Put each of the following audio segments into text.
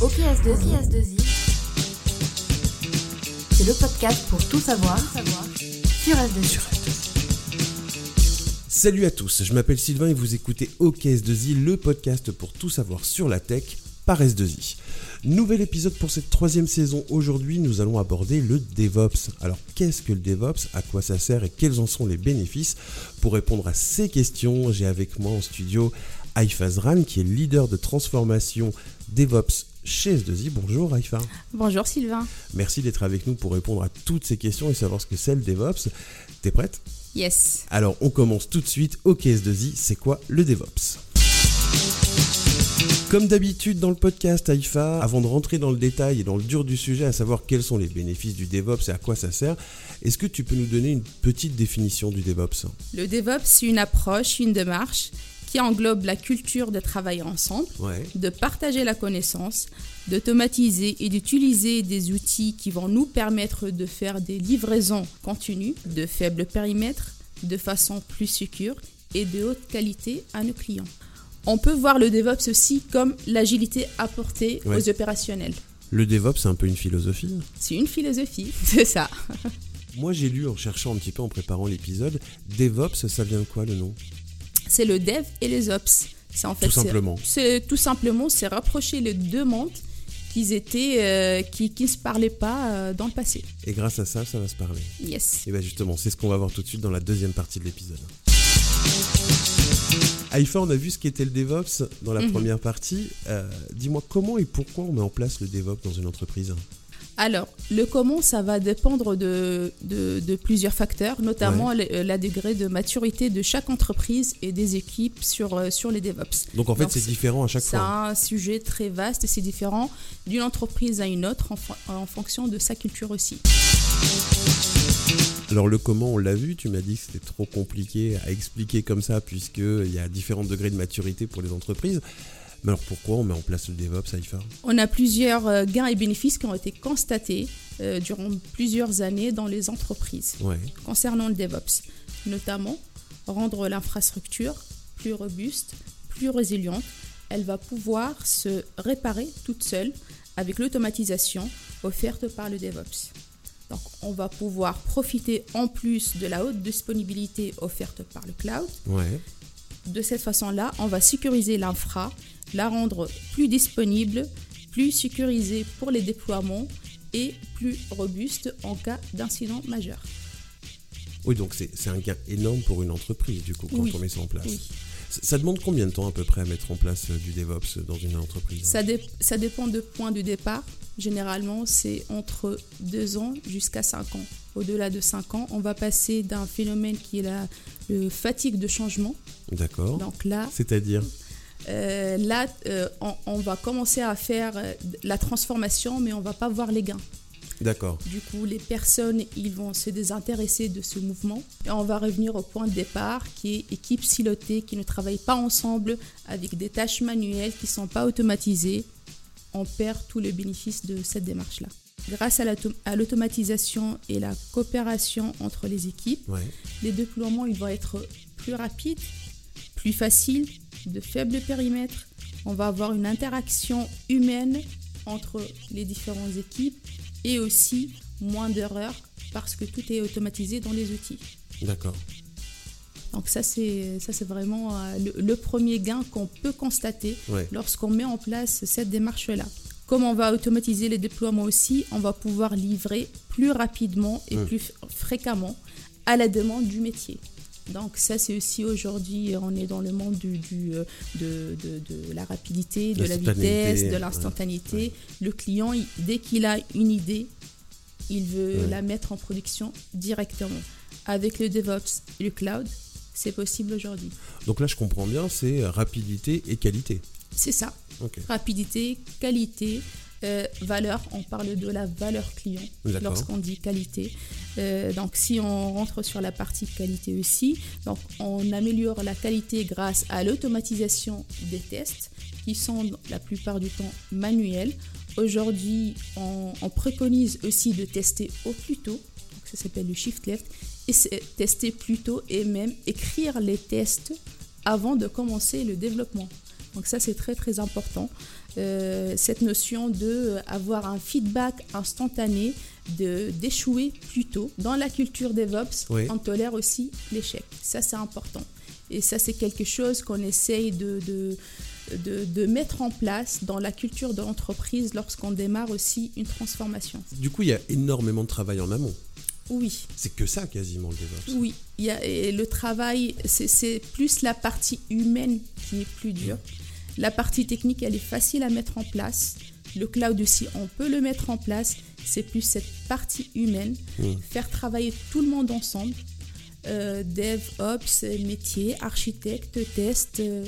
OKS2I, c'est le podcast pour tout savoir sur S2I. Salut à tous, je m'appelle Sylvain et vous écoutez OKS2I, le podcast pour tout savoir sur la tech par S2I. Nouvel épisode pour cette troisième saison. Aujourd'hui, nous allons aborder le DevOps. Alors, qu'est-ce que le DevOps? À quoi ça sert Et quels en sont les bénéfices? Pour répondre à ces questions, j'ai avec moi en studio Haïfa Zran, qui est leader de transformation DevOps chez S2I. Bonjour Haïfa. Bonjour Sylvain. Merci d'être avec nous pour répondre à toutes ces questions et savoir ce que c'est le DevOps. T'es prête? Yes. Alors, on commence tout de suite. Ok S2I, c'est quoi le DevOps comme d'habitude dans le podcast Haïfa, avant de rentrer dans le détail et dans le dur du sujet, à savoir quels sont les bénéfices du DevOps et à quoi ça sert, est-ce que tu peux nous donner une petite définition du DevOps Le DevOps, c'est une approche, une démarche qui englobe la culture de travailler ensemble, Ouais. de partager la connaissance, d'automatiser et d'utiliser des outils qui vont nous permettre de faire des livraisons continues de faible périmètre, de façon plus sécure et de haute qualité à nos clients. On peut voir le DevOps aussi comme l'agilité apportée Ouais. aux opérationnels. Le DevOps, c'est un peu une philosophie. C'est une philosophie, c'est ça. Moi, j'ai lu en cherchant un petit peu en préparant l'épisode, DevOps, ça vient de quoi le nom? C'est le dev et les ops. C'est en fait Tout c'est- simplement. C'est tout simplement c'est rapprocher les deux mondes qui étaient euh, qui qui se parlaient pas euh, dans le passé. Et grâce à ça, ça va se parler. Yes. Et bien justement, c'est ce qu'on va voir tout de suite dans la deuxième partie de l'épisode. Haïfa, on a vu ce qu'était le DevOps dans la Mhm. première partie. Euh, Dis-moi comment et pourquoi on met en place le DevOps dans une entreprise? Alors, le comment, ça va dépendre de, de, de plusieurs facteurs, notamment le- la degré de maturité de chaque entreprise et des équipes sur, euh, sur les DevOps. Donc en fait, c'est c'est- différent à chaque C'est fois. un sujet très vaste et c'est différent d'une entreprise à une autre en, en fonction de sa culture aussi. Alors le comment, on l'a vu, tu m'as dit que c'était trop compliqué à expliquer comme ça puisqu'il y a différents degrés de maturité pour les entreprises. Mais alors pourquoi on met en place le DevOps, Haïfa On a plusieurs euh, gains et bénéfices qui ont été constatés euh, durant plusieurs années dans les entreprises Ouais, concernant le DevOps, notamment rendre l'infrastructure plus robuste, plus résiliente. Elle va pouvoir se réparer toute seule avec l'automatisation offerte par le DevOps. Donc, on va pouvoir profiter en plus de la haute disponibilité offerte par le cloud ouais. De cette façon-là, on va sécuriser l'infra, la rendre plus disponible, plus sécurisée pour les déploiements et plus robuste en cas d'incident majeur. Oui, donc c'est c'est un gain énorme pour une entreprise du coup quand Oui. on met ça en place. Oui. Ça demande combien de temps à peu près à mettre en place euh, du DevOps dans une entreprise? Ça, dé- ça dépend de point de départ. Généralement, c'est entre 2 ans jusqu'à 5 ans. Au-delà de 5 ans, on va passer d'un phénomène qui est la le fatigue de changement. D'accord. Donc là, C'est-à-dire euh, là euh, on, on va commencer à faire euh, la transformation, mais on va pas voir les gains. D'accord. Du coup, les personnes, ils vont se désintéresser de ce mouvement. Et on va revenir au point de départ, qui est équipe silotée, qui ne travaille pas ensemble, avec des tâches manuelles qui ne sont pas automatisées. On perd tout le bénéfice de cette démarche-là. Grâce à l'auto- à l'automatisation et la coopération entre les équipes, Ouais. les déploiements ils vont être plus rapides, plus faciles, de faible périmètre. On va avoir une interaction humaine entre les différentes équipes et aussi moins d'erreurs parce que tout est automatisé dans les outils. D'accord. Donc ça c'est ça c'est vraiment euh, le, le premier gain qu'on peut constater Ouais. lorsqu'on met en place cette démarche-là. Comme on va automatiser les déploiements aussi, on va pouvoir livrer plus rapidement et plus fréquemment à la demande du métier. Donc ça, c'est aussi aujourd'hui, on est dans le monde du, du, euh, de, de- de la rapidité, de la vitesse, de ouais. l'instantanéité. Le client, il- dès qu'il a une idée, il veut Ouais. la mettre en production directement. Avec le DevOps et le cloud, c'est possible aujourd'hui. Donc là, je comprends bien, c'est rapidité et qualité. C'est ça. Rapidité, qualité, euh, valeur. On parle de la valeur client lorsqu'on dit qualité. Euh, donc, si on rentre sur la partie qualité aussi, donc on améliore la qualité grâce à l'automatisation des tests qui sont la plupart du temps manuels. Aujourd'hui, on, on préconise aussi de tester au plus tôt. Donc, ça s'appelle le shift left. Et c'est tester plus tôt et même écrire les tests avant de commencer le développement. Donc ça, c'est très très important. Euh, cette notion de avoir un feedback instantané, de d'échouer plutôt. Dans la culture DevOps, Oui. on tolère aussi l'échec. Ça, c'est important. Et ça, c'est quelque chose qu'on essaye de, de, de, de mettre en place dans la culture de l'entreprise lorsqu'on démarre aussi une transformation. Du coup, il y a énormément de travail en amont. Oui, C'est que ça quasiment le DevOps. oui. Il y a, et le travail, c'est- c'est plus la partie humaine qui est plus dure. La partie technique, elle est facile à mettre en place. Le cloud aussi, on peut le mettre en place. C'est plus cette partie humaine. Mm. Faire travailler tout le monde ensemble. Euh, dev, ops, métier, architecte, test, euh,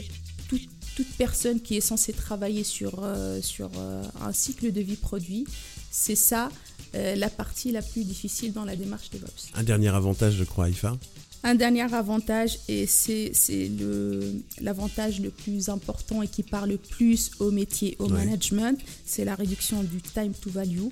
tout- toute personne qui est censée travailler sur, euh, sur euh, un cycle de vie produit. C'est ça euh, la partie la plus difficile dans la démarche DevOps. Un dernier avantage, je crois, IFA. Un dernier avantage, et c'est le- l'avantage le plus important et qui parle le plus au métier, au Ouais. management, c'est la réduction du time to value,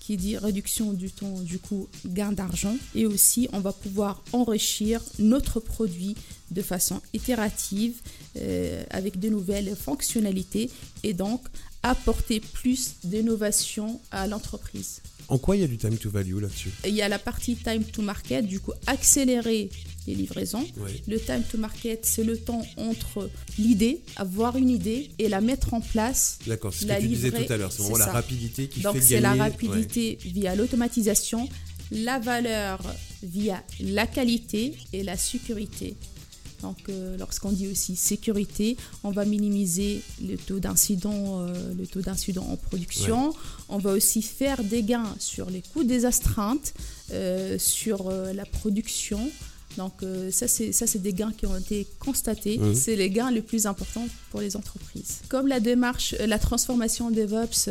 qui dit réduction du temps, du coup, gain d'argent. Et aussi, on va pouvoir enrichir notre produit de façon itérative, euh, avec de nouvelles fonctionnalités, et donc apporter plus d'innovation à l'entreprise. En quoi il y a du time to value là-dessus Il y a la partie time to market, du coup, accélérer les livraisons. Oui. Le time to market, c'est le temps entre l'idée, avoir une idée et la mettre en place. D'accord, c'est ce La que tu disais livrer, tout à l'heure. C'est c'est vraiment la rapidité qui Donc, fait c'est gagner. la ouais. rapidité via l'automatisation, la valeur via la qualité et la sécurité. Donc, euh, lorsqu'on dit aussi sécurité, on va minimiser le taux d'incident, euh, le taux d'incident en production. On va aussi faire des gains sur les coûts des astreintes, euh, sur la production. Donc, ça, c'est ça, c'est des gains qui ont été constatés. C'est les gains les plus importants pour les entreprises. Comme la démarche, la transformation DevOps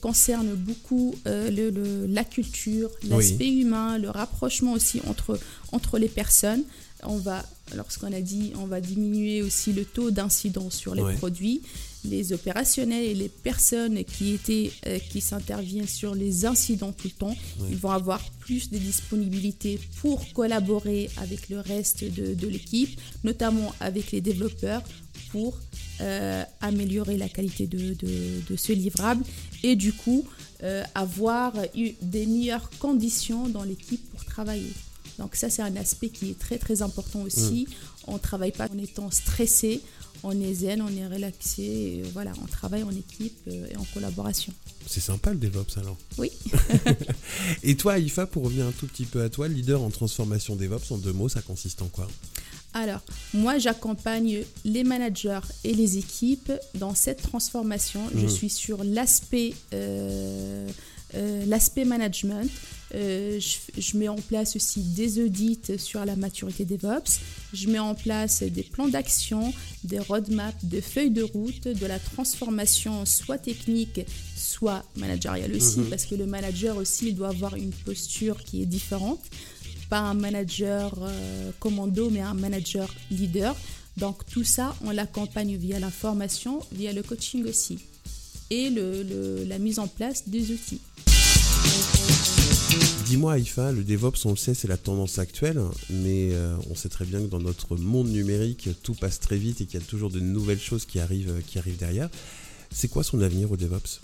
concerne beaucoup le- le- la culture, l'aspect humain, le rapprochement aussi entre, entre les personnes, on va, lorsqu'on a dit, on va diminuer aussi le taux d'incidence sur les Ouais. produits. Les opérationnels et les personnes qui étaient, euh, qui s'interviennent sur les incidents tout le temps, Ouais. ils vont avoir plus de disponibilité pour collaborer avec le reste de, de l'équipe, notamment avec les développeurs, pour euh, améliorer la qualité de, de- de ce livrable et du coup euh, avoir eu des meilleures conditions dans l'équipe pour travailler. Donc ça, c'est un aspect qui est très très important aussi. On ne travaille pas en étant stressé, on est zen, on est relaxé, voilà, on travaille en équipe euh, et en collaboration. C'est sympa le DevOps alors. Oui. Et toi, IFA, pour revenir un tout petit peu à toi, leader en transformation DevOps, en deux mots, ça consiste en quoi? Alors, moi, j'accompagne les managers et les équipes dans cette transformation. Je Mhm. suis sur l'aspect euh, euh, l'aspect management. Euh, je, je mets en place aussi des audits sur la maturité DevOps. Je mets en place des plans d'action, des roadmaps, des feuilles de route, de la transformation soit technique, soit managériale aussi, Mhm. parce que le manager aussi, il doit avoir une posture qui est différente pas un manager euh, commando, mais un manager leader. Donc tout ça, on l'accompagne via la formation, via le coaching aussi, et le- le- la mise en place des outils. Dis-moi, IFA, le DevOps, on le sait, c'est la tendance actuelle, mais euh, on sait très bien que dans notre monde numérique, tout passe très vite et qu'il y a toujours de nouvelles choses qui arrivent, qui arrivent derrière. C'est quoi son avenir au DevOps?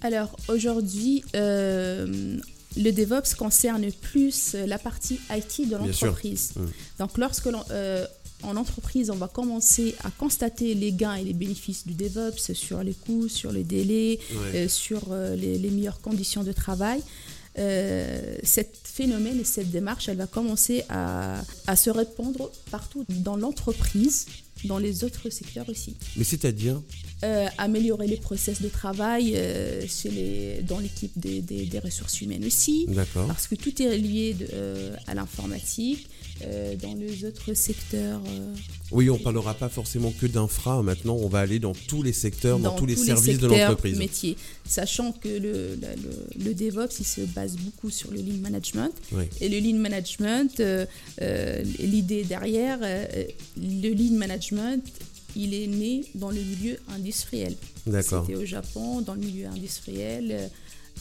Alors aujourd'hui, euh, le DevOps concerne plus la partie IT de l'entreprise. Mm. Donc lorsque l'on, euh, en entreprise, on va commencer à constater les gains et les bénéfices du DevOps sur les coûts, sur les délais, euh, sur euh, les, les meilleures conditions de travail. Euh, cet phénomène et cette démarche, elle va commencer à, à se répandre partout dans l'entreprise, dans les autres secteurs aussi. Mais c'est-à-dire Euh, améliorer les process de travail euh, chez les, dans l'équipe des, des- des ressources humaines aussi, D'accord. parce que tout est lié de- euh, à l'informatique. Dans les autres secteurs, Oui, on parlera pas forcément que d'infra. Maintenant, on va aller dans tous les secteurs, dans, tous les services de secteurs l'entreprise. métiers. Sachant que le, le- le DevOps, il se base beaucoup sur le lean management. Oui. Et le lean management, l'idée derrière, le lean management, il est né dans le milieu industriel. D'accord. C'était au Japon, dans le milieu industriel. euh,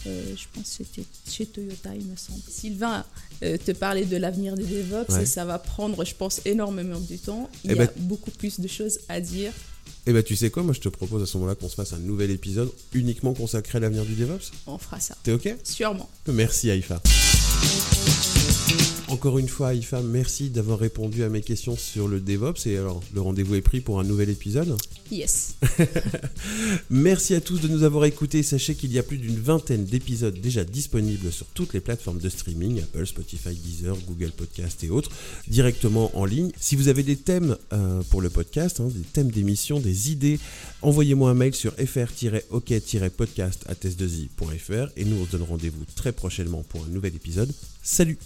euh, je pense que c'était chez Toyota, il me semble. Sylvain, euh, te parler de l'avenir des DevOps, Ouais. ça va prendre, je pense, énormément de temps. Il Eh y a ben- beaucoup plus de choses à dire. Et bah tu sais quoi, moi je te propose à ce moment-là qu'on se fasse un nouvel épisode uniquement consacré à l'avenir du DevOps? On fera ça. T'es ok? Sûrement. Merci Aïfa. Encore une fois, Aïfa, merci d'avoir répondu à mes questions sur le DevOps. Et alors, le rendez-vous est pris pour un nouvel épisode. Yes. Merci à tous de nous avoir écoutés. Sachez qu'il y a plus d'une vingtaine d'épisodes déjà disponibles sur toutes les plateformes de streaming, Apple, Spotify, Deezer, Google Podcast et autres, directement en ligne. Si vous avez des thèmes euh, pour le podcast, hein, des thèmes d'émission, des idées, envoyez-moi un mail sur fr-ok-podcast et nous on se donne rendez-vous très prochainement pour un nouvel épisode. Salut